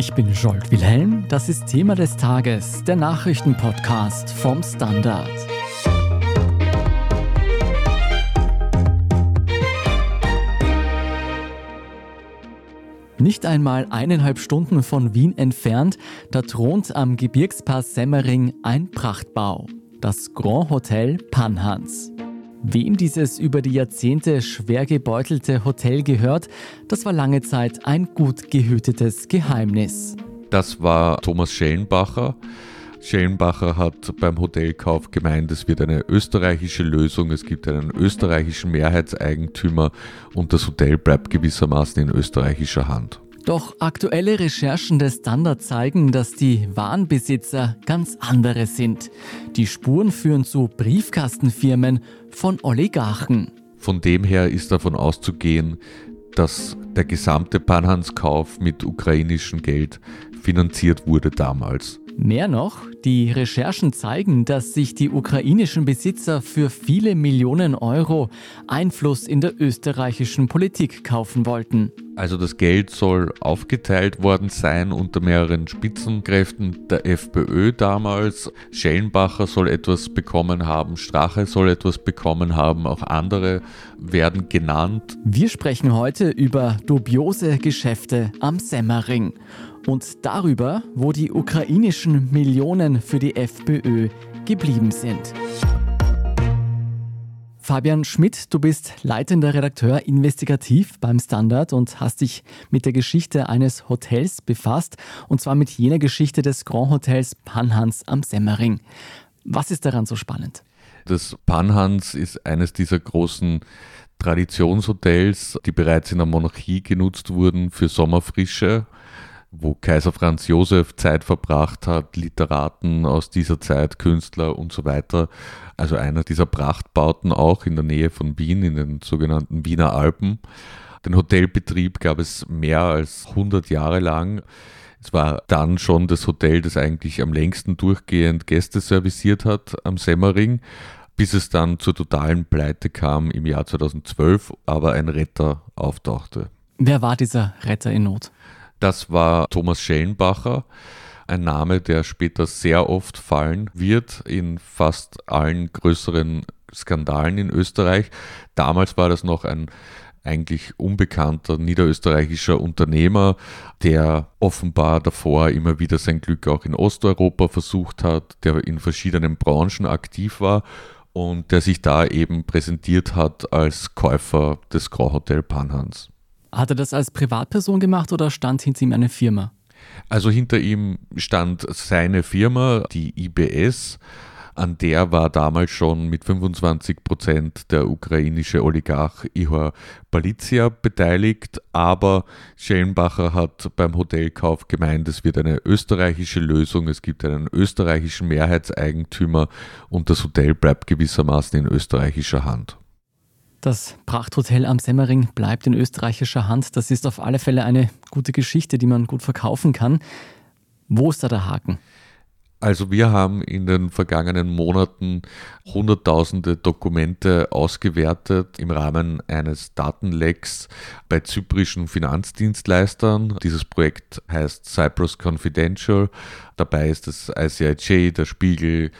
Ich bin Jolt Wilhelm, das ist Thema des Tages, der Nachrichtenpodcast vom Standard. Nicht einmal eineinhalb Stunden von Wien entfernt, da thront am Gebirgspass Semmering ein Prachtbau, das Grand Hotel Panhans. Wem dieses über die Jahrzehnte schwer gebeutelte Hotel gehört, das war lange Zeit ein gut gehütetes Geheimnis. Das war Thomas Schellenbacher. Schellenbacher hat beim Hotelkauf gemeint, es wird eine österreichische Lösung, es gibt einen österreichischen Mehrheitseigentümer und das Hotel bleibt gewissermaßen in österreichischer Hand. Doch aktuelle Recherchen des Standard zeigen, dass die Warenbesitzer ganz andere sind. Die Spuren führen zu Briefkastenfirmen von Oligarchen. Von dem her ist davon auszugehen, dass der gesamte Panhanskauf mit ukrainischem Geld finanziert wurde damals. Mehr noch, die Recherchen zeigen, dass sich die ukrainischen Besitzer für viele Millionen Euro Einfluss in der österreichischen Politik kaufen wollten. Also das Geld soll aufgeteilt worden sein unter mehreren Spitzenkräften der FPÖ damals. Schellenbacher soll etwas bekommen haben, Strache soll etwas bekommen haben, auch andere werden genannt. Wir sprechen heute über dubiose Geschäfte am Semmering und darüber, wo die ukrainischen Millionen für die FPÖ geblieben sind. Fabian Schmidt, du bist leitender Redakteur investigativ beim Standard und hast dich mit der Geschichte eines Hotels befasst, und zwar mit jener Geschichte des Grand Hotels Panhans am Semmering. Was ist daran so spannend? Das Panhans ist eines dieser großen Traditionshotels, die bereits in der Monarchie genutzt wurden für Sommerfrische wo Kaiser Franz Josef Zeit verbracht hat, Literaten aus dieser Zeit, Künstler und so weiter. Also einer dieser Prachtbauten auch in der Nähe von Wien, in den sogenannten Wiener Alpen. Den Hotelbetrieb gab es mehr als 100 Jahre lang. Es war dann schon das Hotel, das eigentlich am längsten durchgehend Gäste serviciert hat am Semmering, bis es dann zur totalen Pleite kam im Jahr 2012, aber ein Retter auftauchte. Wer war dieser Retter in Not? Das war Thomas Schellenbacher, ein Name, der später sehr oft fallen wird in fast allen größeren Skandalen in Österreich. Damals war das noch ein eigentlich unbekannter niederösterreichischer Unternehmer, der offenbar davor immer wieder sein Glück auch in Osteuropa versucht hat, der in verschiedenen Branchen aktiv war und der sich da eben präsentiert hat als Käufer des Grauhotel Panhans. Hat er das als Privatperson gemacht oder stand hinter ihm eine Firma? Also hinter ihm stand seine Firma, die IBS. An der war damals schon mit 25 Prozent der ukrainische Oligarch Ihor Balizia beteiligt, aber Schellenbacher hat beim Hotelkauf gemeint, es wird eine österreichische Lösung, es gibt einen österreichischen Mehrheitseigentümer und das Hotel bleibt gewissermaßen in österreichischer Hand. Das Prachthotel am Semmering bleibt in österreichischer Hand. Das ist auf alle Fälle eine gute Geschichte, die man gut verkaufen kann. Wo ist da der Haken? Also wir haben in den vergangenen Monaten hunderttausende Dokumente ausgewertet im Rahmen eines Datenlecks bei zyprischen Finanzdienstleistern. Dieses Projekt heißt Cyprus Confidential. Dabei ist das ICIJ, der Spiegel,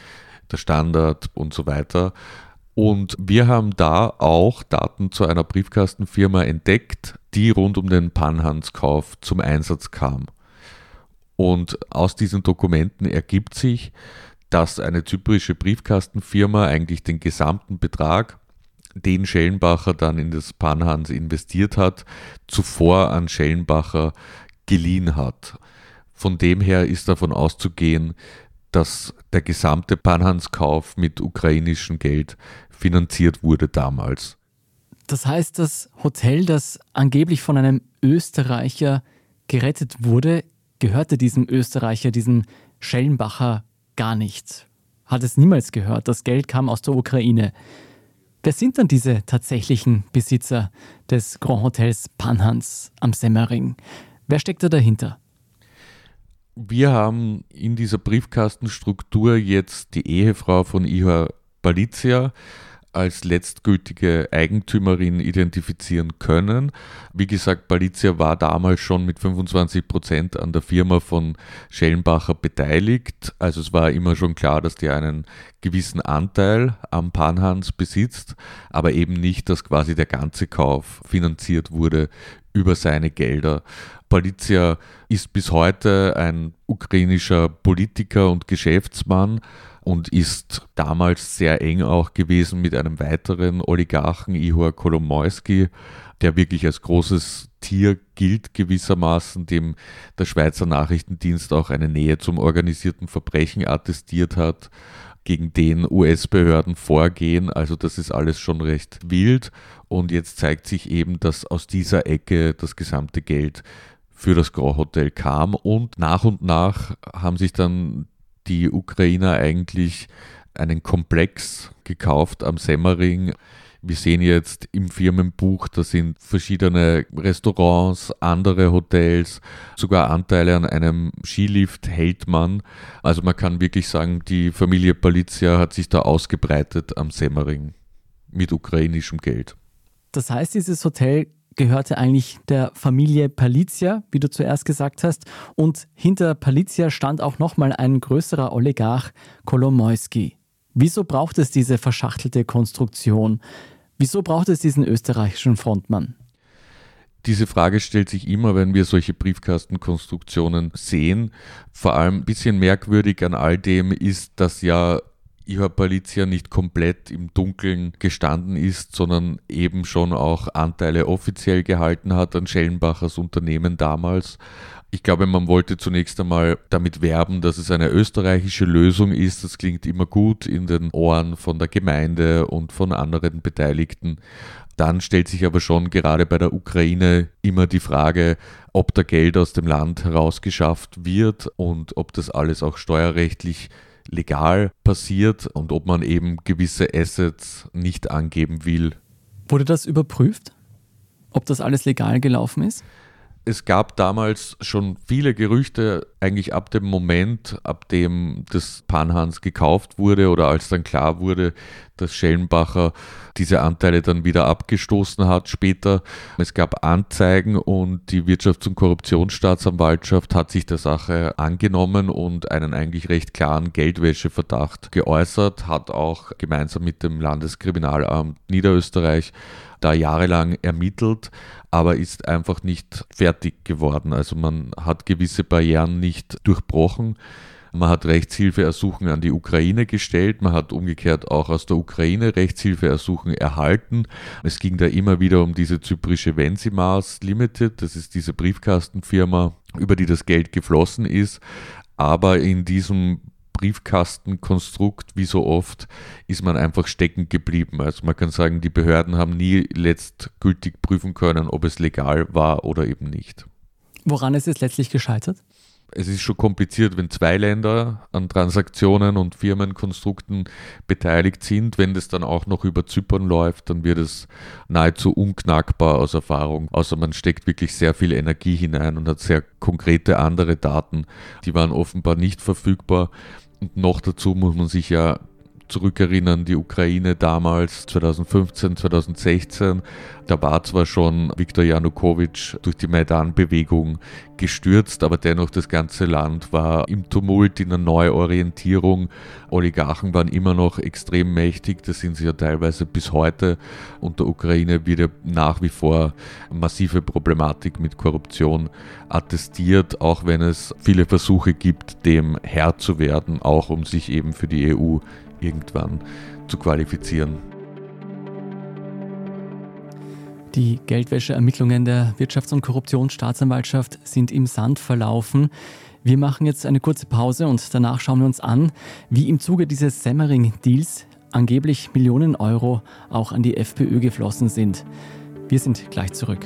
der Standard und so weiter. Und wir haben da auch Daten zu einer Briefkastenfirma entdeckt, die rund um den Panhanskauf zum Einsatz kam. Und aus diesen Dokumenten ergibt sich, dass eine zyprische Briefkastenfirma eigentlich den gesamten Betrag, den Schellenbacher dann in das Panhans investiert hat, zuvor an Schellenbacher geliehen hat. Von dem her ist davon auszugehen, dass der gesamte Panhanskauf mit ukrainischem Geld finanziert wurde damals. Das heißt, das Hotel, das angeblich von einem Österreicher gerettet wurde, gehörte diesem Österreicher, diesem Schellenbacher, gar nicht. Hat es niemals gehört. Das Geld kam aus der Ukraine. Wer sind dann diese tatsächlichen Besitzer des Grand Hotels Panhans am Semmering? Wer steckt da dahinter? Wir haben in dieser Briefkastenstruktur jetzt die Ehefrau von Ihor Balizia, als letztgültige Eigentümerin identifizieren können. Wie gesagt, Palizia war damals schon mit 25 Prozent an der Firma von Schellenbacher beteiligt. Also es war immer schon klar, dass die einen gewissen Anteil am Panhans besitzt, aber eben nicht, dass quasi der ganze Kauf finanziert wurde über seine Gelder. Palizia ist bis heute ein ukrainischer Politiker und Geschäftsmann und ist damals sehr eng auch gewesen mit einem weiteren Oligarchen, Ihor Kolomoisky, der wirklich als großes Tier gilt gewissermaßen, dem der Schweizer Nachrichtendienst auch eine Nähe zum organisierten Verbrechen attestiert hat, gegen den US-Behörden vorgehen. Also das ist alles schon recht wild und jetzt zeigt sich eben, dass aus dieser Ecke das gesamte Geld für das Grand Hotel kam und nach und nach haben sich dann die Ukrainer eigentlich einen Komplex gekauft am Semmering. Wir sehen jetzt im Firmenbuch, da sind verschiedene Restaurants, andere Hotels, sogar Anteile an einem Skilift hält man. Also man kann wirklich sagen, die Familie Palizia hat sich da ausgebreitet am Semmering mit ukrainischem Geld. Das heißt, dieses Hotel gehörte eigentlich der Familie Palizia, wie du zuerst gesagt hast. Und hinter Palizia stand auch nochmal ein größerer Oligarch, Kolomoisky. Wieso braucht es diese verschachtelte Konstruktion? Wieso braucht es diesen österreichischen Frontmann? Diese Frage stellt sich immer, wenn wir solche Briefkastenkonstruktionen sehen. Vor allem ein bisschen merkwürdig an all dem ist, dass ja Ihor Palizia nicht komplett im Dunkeln gestanden ist, sondern eben schon auch Anteile offiziell gehalten hat an Schellenbachers Unternehmen damals. Ich glaube, man wollte zunächst einmal damit werben, dass es eine österreichische Lösung ist. Das klingt immer gut in den Ohren von der Gemeinde und von anderen Beteiligten. Dann stellt sich aber schon gerade bei der Ukraine immer die Frage, ob da Geld aus dem Land herausgeschafft wird und ob das alles auch steuerrechtlich legal passiert und ob man eben gewisse Assets nicht angeben will. Wurde das überprüft, ob das alles legal gelaufen ist? Es gab damals schon viele Gerüchte, eigentlich ab dem Moment, ab dem das Panhans gekauft wurde oder als dann klar wurde, dass Schellenbacher diese Anteile dann wieder abgestoßen hat später. Es gab Anzeigen und die Wirtschafts- und Korruptionsstaatsanwaltschaft hat sich der Sache angenommen und einen eigentlich recht klaren Geldwäscheverdacht geäußert, hat auch gemeinsam mit dem Landeskriminalamt Niederösterreich da jahrelang ermittelt, aber ist einfach nicht fertig geworden. Also man hat gewisse Barrieren nicht durchbrochen. Man hat Rechtshilfeersuchen an die Ukraine gestellt, man hat umgekehrt auch aus der Ukraine Rechtshilfeersuchen erhalten. Es ging da immer wieder um diese zyprische Vensimars Limited, das ist diese Briefkastenfirma, über die das Geld geflossen ist. Aber in diesem Briefkastenkonstrukt, wie so oft, ist man einfach stecken geblieben. Also man kann sagen, die Behörden haben nie letztgültig prüfen können, ob es legal war oder eben nicht. Woran ist es letztlich gescheitert? es ist schon kompliziert, wenn zwei Länder an Transaktionen und Firmenkonstrukten beteiligt sind. Wenn das dann auch noch über Zypern läuft, dann wird es nahezu unknackbar aus Erfahrung. Außer man steckt wirklich sehr viel Energie hinein und hat sehr konkrete andere Daten. Die waren offenbar nicht verfügbar. Und noch dazu muss man sich ja zurückerinnern, die Ukraine damals 2015, 2016, da war zwar schon Viktor Janukowitsch durch die Maidan-Bewegung gestürzt, aber dennoch das ganze Land war im Tumult, in einer Neuorientierung. Oligarchen waren immer noch extrem mächtig, das sind sie ja teilweise bis heute. Und der Ukraine wird ja nach wie vor massive Problematik mit Korruption attestiert, auch wenn es viele Versuche gibt, dem Herr zu werden, auch um sich eben für die EU irgendwann zu qualifizieren. Die Geldwäscheermittlungen der Wirtschafts- und Korruptionsstaatsanwaltschaft sind im Sand verlaufen. Wir machen jetzt eine kurze Pause und danach schauen wir uns an, wie im Zuge dieses Semmering-Deals angeblich Millionen Euro auch an die FPÖ geflossen sind. Wir sind gleich zurück.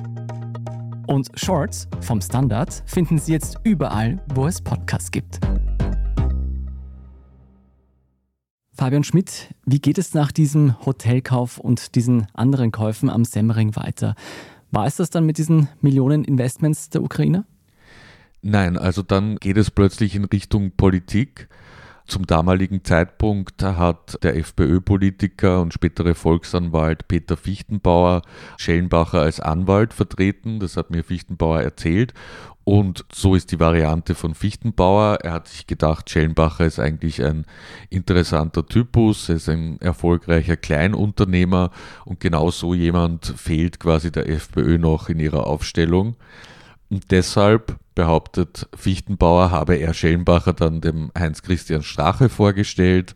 Und Shorts vom Standard finden Sie jetzt überall, wo es Podcasts gibt. Fabian Schmidt, wie geht es nach diesem Hotelkauf und diesen anderen Käufen am Semmering weiter? War es das dann mit diesen Millionen Investments der Ukrainer? Nein, also dann geht es plötzlich in Richtung Politik. Zum damaligen Zeitpunkt hat der FPÖ-Politiker und spätere Volksanwalt Peter Fichtenbauer Schellenbacher als Anwalt vertreten. Das hat mir Fichtenbauer erzählt. Und so ist die Variante von Fichtenbauer. Er hat sich gedacht, Schellenbacher ist eigentlich ein interessanter Typus, er ist ein erfolgreicher Kleinunternehmer und genau so jemand fehlt quasi der FPÖ noch in ihrer Aufstellung. Und deshalb behauptet Fichtenbauer, habe er Schellenbacher dann dem Heinz-Christian Strache vorgestellt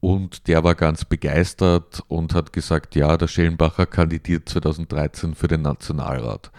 und der war ganz begeistert und hat gesagt, ja, der Schellenbacher kandidiert 2013 für den Nationalrat.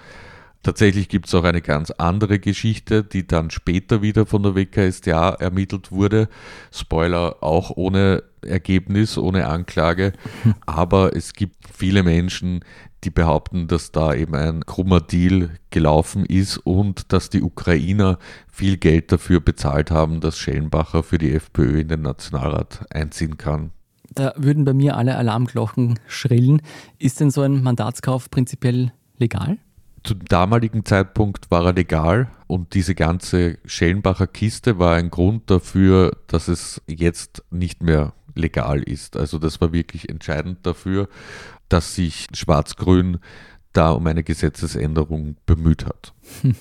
Tatsächlich gibt es auch eine ganz andere Geschichte, die dann später wieder von der WKStA ermittelt wurde. Spoiler, auch ohne Ergebnis, ohne Anklage. Aber es gibt viele Menschen, die behaupten, dass da eben ein krummer Deal gelaufen ist und dass die Ukrainer viel Geld dafür bezahlt haben, dass Schellenbacher für die FPÖ in den Nationalrat einziehen kann. Da würden bei mir alle Alarmglocken schrillen. Ist denn so ein Mandatskauf prinzipiell legal? Zum damaligen Zeitpunkt war er legal und diese ganze Schellenbacher Kiste war ein Grund dafür, dass es jetzt nicht mehr legal ist. Also das war wirklich entscheidend dafür, dass sich Schwarz-Grün da um eine Gesetzesänderung bemüht hat.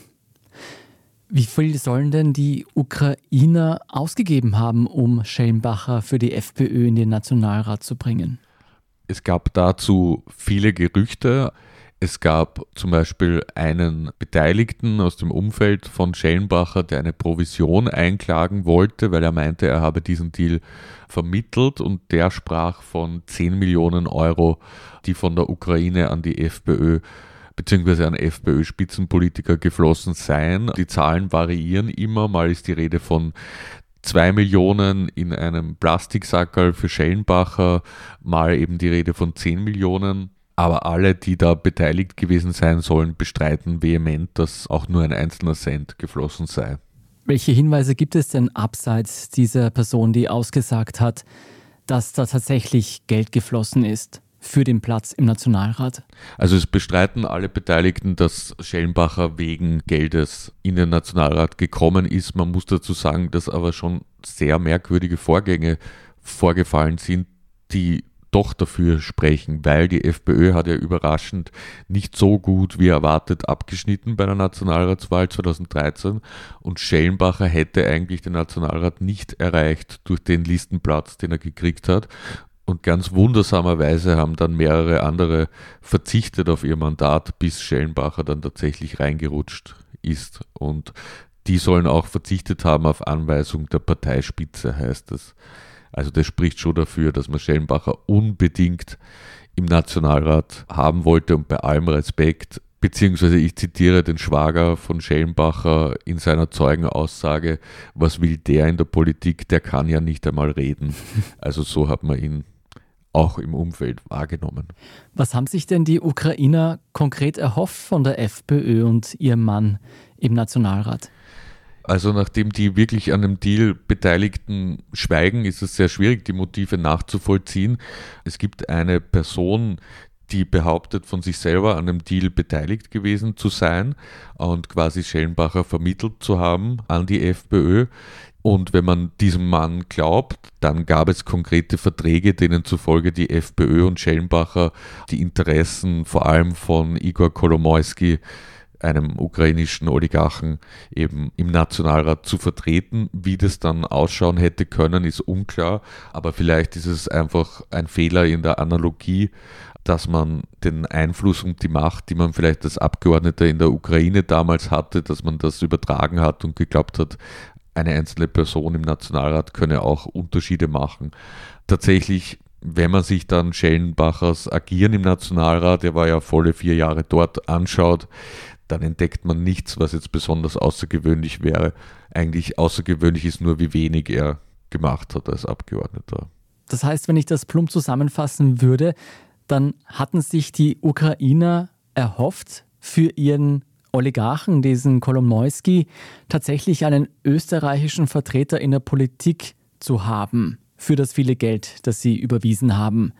Wie viel sollen denn die Ukrainer ausgegeben haben, um Schellenbacher für die FPÖ in den Nationalrat zu bringen? Es gab dazu viele Gerüchte. Es gab zum Beispiel einen Beteiligten aus dem Umfeld von Schellenbacher, der eine Provision einklagen wollte, weil er meinte, er habe diesen Deal vermittelt und der sprach von 10 Millionen Euro, die von der Ukraine an die FPÖ bzw. an FPÖ-Spitzenpolitiker geflossen seien. Die Zahlen variieren immer, mal ist die Rede von 2 Millionen in einem Plastiksackerl für Schellenbacher, mal eben die Rede von 10 Millionen. Aber alle, die da beteiligt gewesen sein sollen, bestreiten vehement, dass auch nur ein einzelner Cent geflossen sei. Welche Hinweise gibt es denn abseits dieser Person, die ausgesagt hat, dass da tatsächlich Geld geflossen ist? für den Platz im Nationalrat? Also es bestreiten alle Beteiligten, dass Schellenbacher wegen Geldes in den Nationalrat gekommen ist. Man muss dazu sagen, dass aber schon sehr merkwürdige Vorgänge vorgefallen sind, die doch dafür sprechen, weil die FPÖ hat ja überraschend nicht so gut wie erwartet abgeschnitten bei der Nationalratswahl 2013 und Schellenbacher hätte eigentlich den Nationalrat nicht erreicht durch den Listenplatz, den er gekriegt hat. Und ganz wundersamerweise haben dann mehrere andere verzichtet auf ihr Mandat, bis Schellenbacher dann tatsächlich reingerutscht ist. Und die sollen auch verzichtet haben auf Anweisung der Parteispitze, heißt es. Also das spricht schon dafür, dass man Schellenbacher unbedingt im Nationalrat haben wollte und bei allem Respekt, beziehungsweise ich zitiere den Schwager von Schellenbacher in seiner Zeugenaussage, was will der in der Politik, der kann ja nicht einmal reden. Also so hat man ihn auch im Umfeld wahrgenommen. Was haben sich denn die Ukrainer konkret erhofft von der FPÖ und ihrem Mann im Nationalrat? Also nachdem die wirklich an dem Deal Beteiligten schweigen, ist es sehr schwierig, die Motive nachzuvollziehen. Es gibt eine Person, die behauptet, von sich selber an dem Deal beteiligt gewesen zu sein und quasi Schellenbacher vermittelt zu haben an die FPÖ. Und wenn man diesem Mann glaubt, dann gab es konkrete Verträge, denen zufolge die FPÖ und Schellenbacher die Interessen vor allem von Igor Kolomoisky einem ukrainischen Oligarchen eben im Nationalrat zu vertreten. Wie das dann ausschauen hätte können, ist unklar, aber vielleicht ist es einfach ein Fehler in der Analogie, dass man den Einfluss und die Macht, die man vielleicht als Abgeordneter in der Ukraine damals hatte, dass man das übertragen hat und geglaubt hat, eine einzelne Person im Nationalrat könne auch Unterschiede machen. Tatsächlich, wenn man sich dann Schellenbachers Agieren im Nationalrat, er war ja volle vier Jahre dort, anschaut, dann entdeckt man nichts, was jetzt besonders außergewöhnlich wäre. Eigentlich außergewöhnlich ist nur, wie wenig er gemacht hat als Abgeordneter. Das heißt, wenn ich das plump zusammenfassen würde, dann hatten sich die Ukrainer erhofft, für ihren Oligarchen, diesen Kolomojski, tatsächlich einen österreichischen Vertreter in der Politik zu haben, für das viele Geld, das sie überwiesen haben.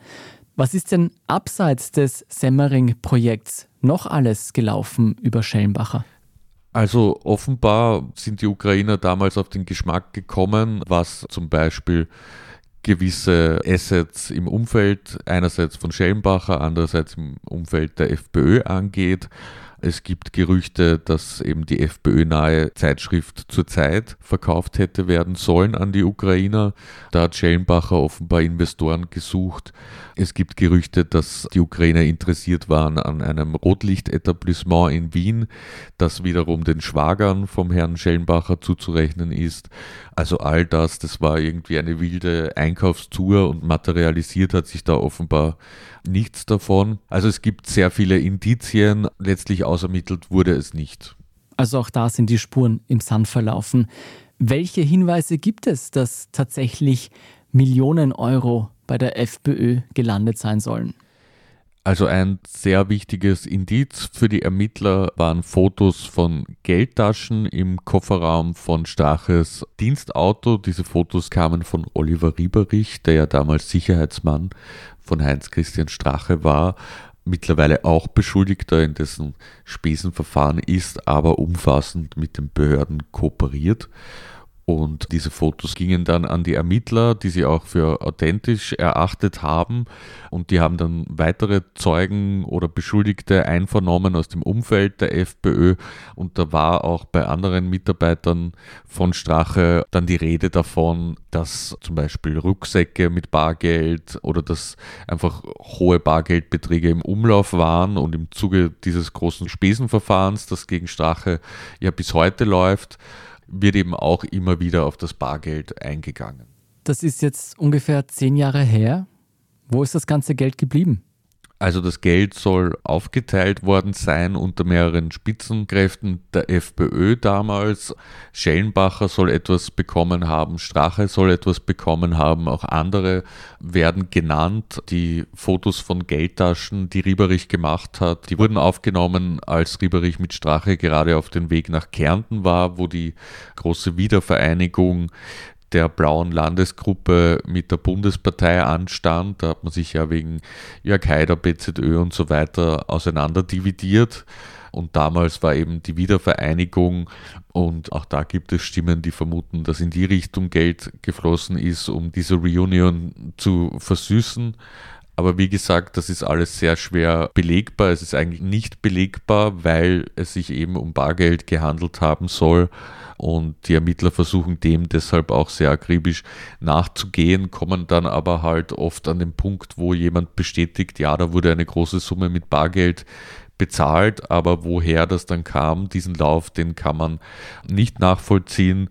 Was ist denn abseits des Semmering-Projekts noch alles gelaufen über Schellenbacher? Also offenbar sind die Ukrainer damals auf den Geschmack gekommen, was zum Beispiel gewisse Assets im Umfeld einerseits von Schellenbacher, andererseits im Umfeld der FPÖ angeht. Es gibt Gerüchte, dass eben die FPÖ-nahe Zeitschrift zur Zeit verkauft hätte werden sollen an die Ukrainer. Da hat Schellenbacher offenbar Investoren gesucht. Es gibt Gerüchte, dass die Ukrainer interessiert waren an einem Rotlichtetablissement in Wien, das wiederum den Schwagern vom Herrn Schellenbacher zuzurechnen ist. Also all das, das war irgendwie eine wilde Einkaufstour und materialisiert hat sich da offenbar nichts davon. Also es gibt sehr viele Indizien, letztlich ausermittelt wurde es nicht. Also auch da sind die Spuren im Sand verlaufen. Welche Hinweise gibt es, dass tatsächlich Millionen Euro bei der FPÖ gelandet sein sollen? Also ein sehr wichtiges Indiz für die Ermittler waren Fotos von Geldtaschen im Kofferraum von Straches Dienstauto. Diese Fotos kamen von Oliver Rieberich, der ja damals Sicherheitsmann von Heinz Christian Strache war, mittlerweile auch Beschuldigter in dessen Spesenverfahren ist, aber umfassend mit den Behörden kooperiert. Und diese Fotos gingen dann an die Ermittler, die sie auch für authentisch erachtet haben. Und die haben dann weitere Zeugen oder Beschuldigte einvernommen aus dem Umfeld der FPÖ. Und da war auch bei anderen Mitarbeitern von Strache dann die Rede davon, dass zum Beispiel Rucksäcke mit Bargeld oder dass einfach hohe Bargeldbeträge im Umlauf waren. Und im Zuge dieses großen Spesenverfahrens, das gegen Strache ja bis heute läuft, wird eben auch immer wieder auf das Bargeld eingegangen. Das ist jetzt ungefähr zehn Jahre her. Wo ist das ganze Geld geblieben? Also das Geld soll aufgeteilt worden sein unter mehreren Spitzenkräften der FPÖ damals. Schellenbacher soll etwas bekommen haben, Strache soll etwas bekommen haben, auch andere werden genannt. Die Fotos von Geldtaschen, die Rieberich gemacht hat, die wurden aufgenommen, als Rieberich mit Strache gerade auf dem Weg nach Kärnten war, wo die große Wiedervereinigung der blauen Landesgruppe mit der Bundespartei anstand. Da hat man sich ja wegen Jörg Haider, BZÖ und so weiter auseinanderdividiert. Und damals war eben die Wiedervereinigung und auch da gibt es Stimmen, die vermuten, dass in die Richtung Geld geflossen ist, um diese Reunion zu versüßen. Aber wie gesagt, das ist alles sehr schwer belegbar. Es ist eigentlich nicht belegbar, weil es sich eben um Bargeld gehandelt haben soll. Und die Ermittler versuchen dem deshalb auch sehr akribisch nachzugehen, kommen dann aber halt oft an den Punkt, wo jemand bestätigt, ja, da wurde eine große Summe mit Bargeld bezahlt, aber woher das dann kam, diesen Lauf, den kann man nicht nachvollziehen.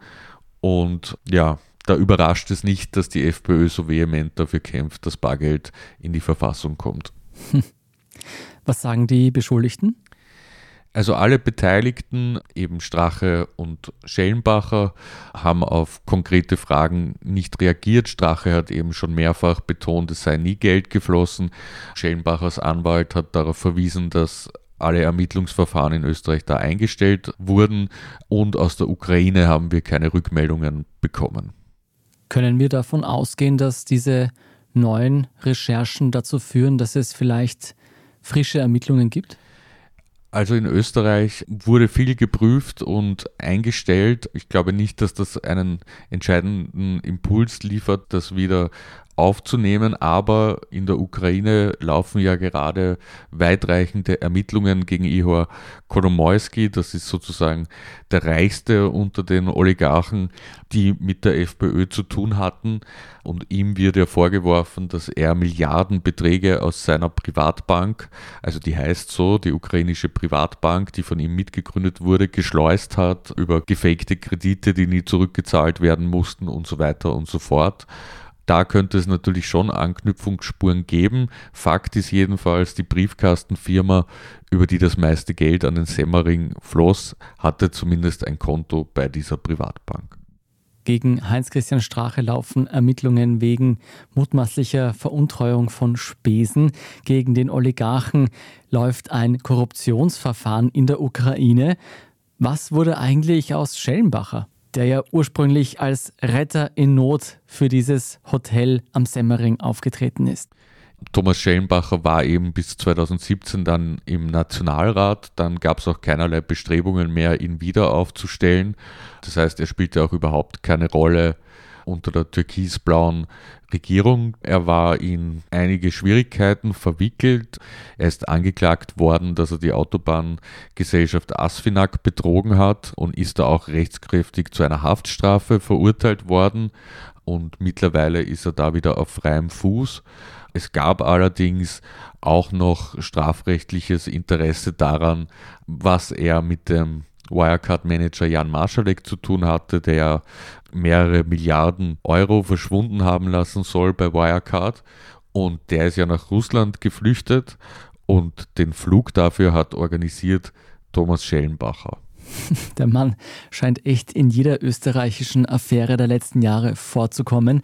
Und ja, da überrascht es nicht, dass die FPÖ so vehement dafür kämpft, dass Bargeld in die Verfassung kommt. Was sagen die Beschuldigten? Also alle Beteiligten, eben Strache und Schellenbacher, haben auf konkrete Fragen nicht reagiert. Strache hat eben schon mehrfach betont, es sei nie Geld geflossen. Schellenbachers Anwalt hat darauf verwiesen, dass alle Ermittlungsverfahren in Österreich da eingestellt wurden und aus der Ukraine haben wir keine Rückmeldungen bekommen. Können wir davon ausgehen, dass diese neuen Recherchen dazu führen, dass es vielleicht frische Ermittlungen gibt? Also in Österreich wurde viel geprüft und eingestellt. Ich glaube nicht, dass das einen entscheidenden Impuls liefert, dass wieder aufzunehmen, aber in der Ukraine laufen ja gerade weitreichende Ermittlungen gegen Ihor Kolomoisky, das ist sozusagen der reichste unter den Oligarchen, die mit der FPÖ zu tun hatten und ihm wird ja vorgeworfen, dass er Milliardenbeträge aus seiner Privatbank, also die heißt so, die ukrainische Privatbank, die von ihm mitgegründet wurde, geschleust hat über gefakte Kredite, die nie zurückgezahlt werden mussten und so weiter und so fort. Da könnte es natürlich schon Anknüpfungsspuren geben. Fakt ist jedenfalls, die Briefkastenfirma, über die das meiste Geld an den Semmering floss, hatte zumindest ein Konto bei dieser Privatbank. Gegen Heinz-Christian Strache laufen Ermittlungen wegen mutmaßlicher Veruntreuung von Spesen. Gegen den Oligarchen läuft ein Korruptionsverfahren in der Ukraine. Was wurde eigentlich aus Schellenbacher? Der ja ursprünglich als Retter in Not für dieses Hotel am Semmering aufgetreten ist. Thomas Schellenbacher war eben bis 2017 dann im Nationalrat. Dann gab es auch keinerlei Bestrebungen mehr, ihn wieder aufzustellen. Das heißt, er spielte auch überhaupt keine Rolle unter der türkisblauen Regierung. Er war in einige Schwierigkeiten verwickelt. Er ist angeklagt worden, dass er die Autobahngesellschaft Asfinag betrogen hat und ist da auch rechtskräftig zu einer Haftstrafe verurteilt worden. Und mittlerweile ist er da wieder auf freiem Fuß. Es gab allerdings auch noch strafrechtliches Interesse daran, was er mit dem Wirecard-Manager Jan Marschalek zu tun hatte, der mehrere Milliarden Euro verschwunden haben lassen soll bei Wirecard. Und der ist ja nach Russland geflüchtet und den Flug dafür hat organisiert Thomas Schellenbacher. Der Mann scheint echt in jeder österreichischen Affäre der letzten Jahre vorzukommen.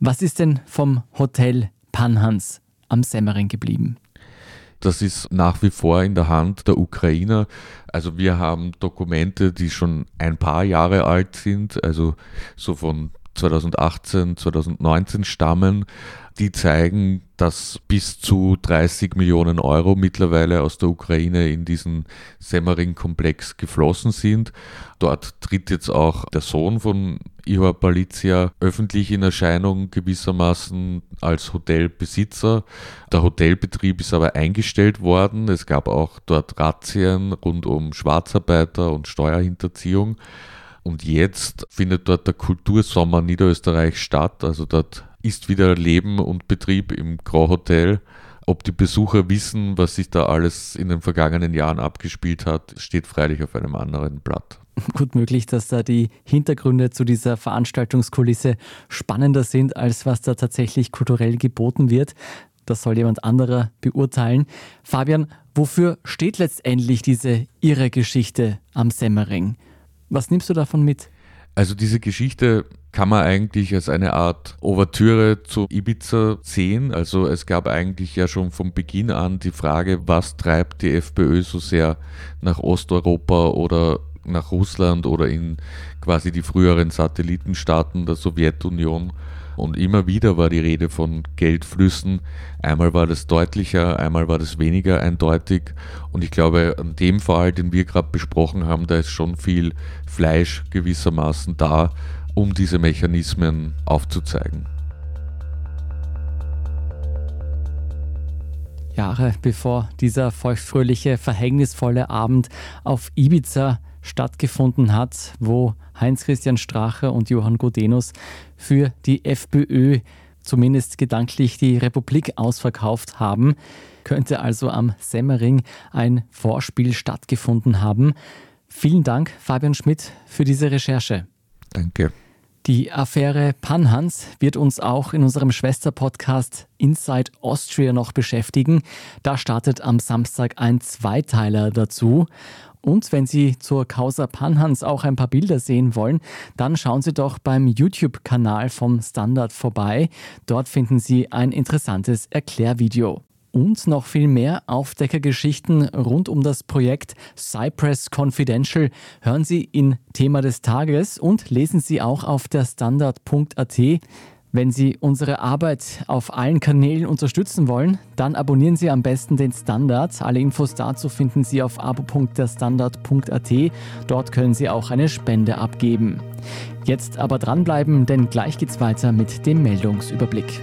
Was ist denn vom Hotel Panhans am Semmering geblieben? Das ist nach wie vor in der Hand der Ukrainer. Also wir haben Dokumente, die schon ein paar Jahre alt sind, also so von 2018, 2019 stammen, die zeigen, dass bis zu 30 Millionen Euro mittlerweile aus der Ukraine in diesen Semmering-Komplex geflossen sind. Dort tritt jetzt auch der Sohn von Ihor Palizia öffentlich in Erscheinung gewissermaßen als Hotelbesitzer. Der Hotelbetrieb ist aber eingestellt worden. Es gab auch dort Razzien rund um Schwarzarbeiter und Steuerhinterziehung. Und jetzt findet dort der Kultursommer Niederösterreich statt. Also dort ist wieder Leben und Betrieb im Grand Hotel. Ob die Besucher wissen, was sich da alles in den vergangenen Jahren abgespielt hat, steht freilich auf einem anderen Blatt. Gut möglich, dass da die Hintergründe zu dieser Veranstaltungskulisse spannender sind, als was da tatsächlich kulturell geboten wird. Das soll jemand anderer beurteilen. Fabian, wofür steht letztendlich diese irre Geschichte am Semmering? Was nimmst du davon mit? Also diese Geschichte kann man eigentlich als eine Art Ouvertüre zu Ibiza sehen. Also es gab eigentlich ja schon von Beginn an die Frage, was treibt die FPÖ so sehr nach Osteuropa oder nach Russland oder in quasi die früheren Satellitenstaaten der Sowjetunion. Und immer wieder war die Rede von Geldflüssen. Einmal war das deutlicher, einmal war das weniger eindeutig. Und ich glaube, an dem Fall, den wir gerade besprochen haben, da ist schon viel Fleisch gewissermaßen da, um diese Mechanismen aufzuzeigen. Jahre bevor dieser feuchtfröhliche, verhängnisvolle Abend auf Ibiza stattgefunden hat, wo Heinz-Christian Strache und Johann Godenus für die FPÖ zumindest gedanklich die Republik ausverkauft haben, könnte also am Semmering ein Vorspiel stattgefunden haben. Vielen Dank, Fabian Schmidt, für diese Recherche. Danke. Die Affäre Panhans wird uns auch in unserem Schwesterpodcast Inside Austria noch beschäftigen. Da startet am Samstag ein Zweiteiler dazu. Und wenn Sie zur Causa Panhans auch ein paar Bilder sehen wollen, dann schauen Sie doch beim YouTube-Kanal vom Standard vorbei. Dort finden Sie ein interessantes Erklärvideo. Und noch viel mehr Aufdeckergeschichten rund um das Projekt Cypress Confidential hören Sie in Thema des Tages und lesen Sie auch auf der Standard.at. Wenn Sie unsere Arbeit auf allen Kanälen unterstützen wollen, dann abonnieren Sie am besten den Standard. Alle Infos dazu finden Sie auf abo.derstandard.at. Dort können Sie auch eine Spende abgeben. Jetzt aber dranbleiben, denn gleich geht's weiter mit dem Meldungsüberblick.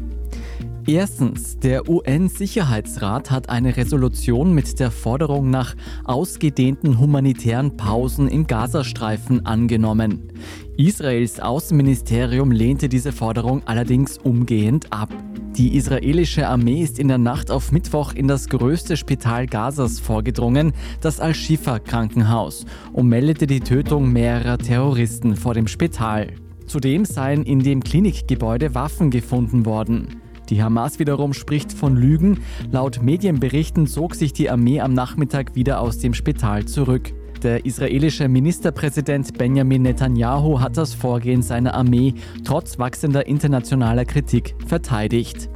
Erstens, der UN-Sicherheitsrat hat eine Resolution mit der Forderung nach ausgedehnten humanitären Pausen im Gazastreifen angenommen. Israels Außenministerium lehnte diese Forderung allerdings umgehend ab. Die israelische Armee ist in der Nacht auf Mittwoch in das größte Spital Gazas vorgedrungen, das Al-Shifa-Krankenhaus, und meldete die Tötung mehrerer Terroristen vor dem Spital. Zudem seien in dem Klinikgebäude Waffen gefunden worden. Die Hamas wiederum spricht von Lügen. Laut Medienberichten zog sich die Armee am Nachmittag wieder aus dem Spital zurück. Der israelische Ministerpräsident Benjamin Netanyahu hat das Vorgehen seiner Armee trotz wachsender internationaler Kritik verteidigt.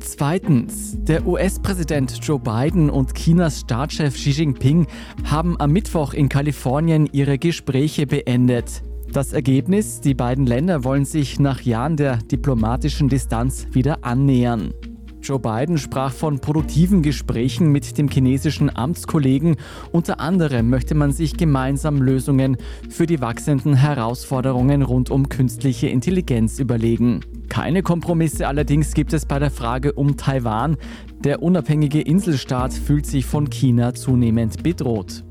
Zweitens, der US-Präsident Joe Biden und Chinas Staatschef Xi Jinping haben am Mittwoch in Kalifornien ihre Gespräche beendet. Das Ergebnis, die beiden Länder wollen sich nach Jahren der diplomatischen Distanz wieder annähern. Joe Biden sprach von produktiven Gesprächen mit dem chinesischen Amtskollegen. Unter anderem möchte man sich gemeinsam Lösungen für die wachsenden Herausforderungen rund um künstliche Intelligenz überlegen. Keine Kompromisse allerdings gibt es bei der Frage um Taiwan. Der unabhängige Inselstaat fühlt sich von China zunehmend bedroht.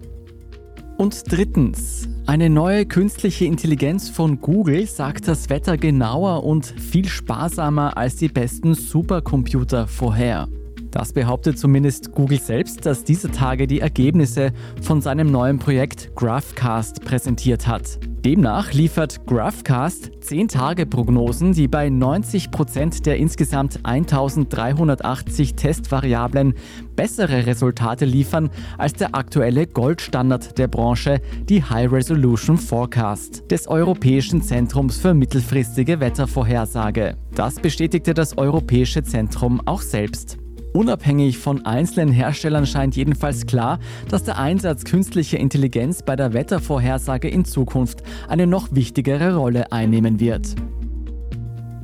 Und drittens, eine neue künstliche Intelligenz von Google sagt das Wetter genauer und viel sparsamer als die besten Supercomputer vorher. Das behauptet zumindest Google selbst, das diese Tage die Ergebnisse von seinem neuen Projekt Graphcast präsentiert hat. Demnach liefert Graphcast 10-Tage-Prognosen, die bei 90 Prozent der insgesamt 1380 Testvariablen bessere Resultate liefern als der aktuelle Goldstandard der Branche, die High Resolution Forecast des Europäischen Zentrums für mittelfristige Wettervorhersage. Das bestätigte das Europäische Zentrum auch selbst. Unabhängig von einzelnen Herstellern scheint jedenfalls klar, dass der Einsatz künstlicher Intelligenz bei der Wettervorhersage in Zukunft eine noch wichtigere Rolle einnehmen wird.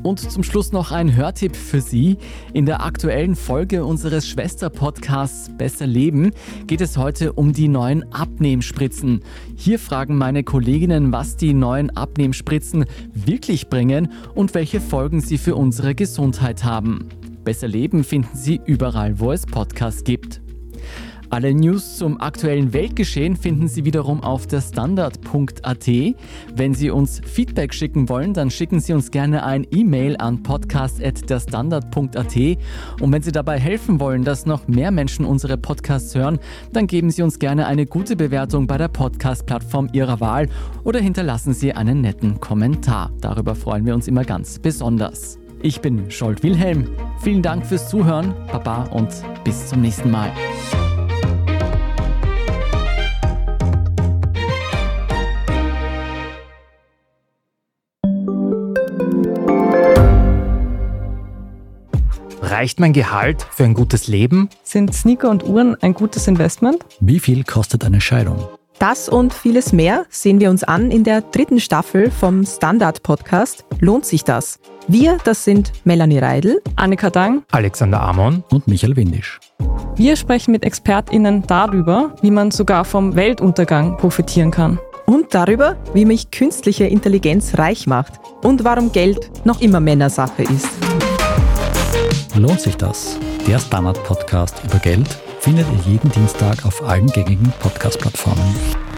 Und zum Schluss noch ein Hörtipp für Sie. In der aktuellen Folge unseres Schwesterpodcasts Besser Leben geht es heute um die neuen Abnehmspritzen. Hier fragen meine Kolleginnen, was die neuen Abnehmspritzen wirklich bringen und welche Folgen sie für unsere Gesundheit haben. Besser Leben finden Sie überall, wo es Podcasts gibt. Alle News zum aktuellen Weltgeschehen finden Sie wiederum auf der Standard.at. Wenn Sie uns Feedback schicken wollen, dann schicken Sie uns gerne ein E-Mail an podcast.derstandard.at. Und wenn Sie dabei helfen wollen, dass noch mehr Menschen unsere Podcasts hören, dann geben Sie uns gerne eine gute Bewertung bei der Podcast-Plattform Ihrer Wahl oder hinterlassen Sie einen netten Kommentar. Darüber freuen wir uns immer ganz besonders. Ich bin Scholt Wilhelm. Vielen Dank fürs Zuhören, Baba und bis zum nächsten Mal. Reicht mein Gehalt für ein gutes Leben? Sind Sneaker und Uhren ein gutes Investment? Wie viel kostet eine Scheidung? Das und vieles mehr sehen wir uns an in der dritten Staffel vom Standard-Podcast Lohnt sich das? Wir, das sind Melanie Reidel, Annika Dang, Alexander Amon und Michael Windisch. Wir sprechen mit ExpertInnen darüber, wie man sogar vom Weltuntergang profitieren kann. Und darüber, wie mich künstliche Intelligenz reich macht und warum Geld noch immer Männersache ist. Lohnt sich das? Der Standard-Podcast über Geld findet ihr jeden Dienstag auf allen gängigen Podcast-Plattformen.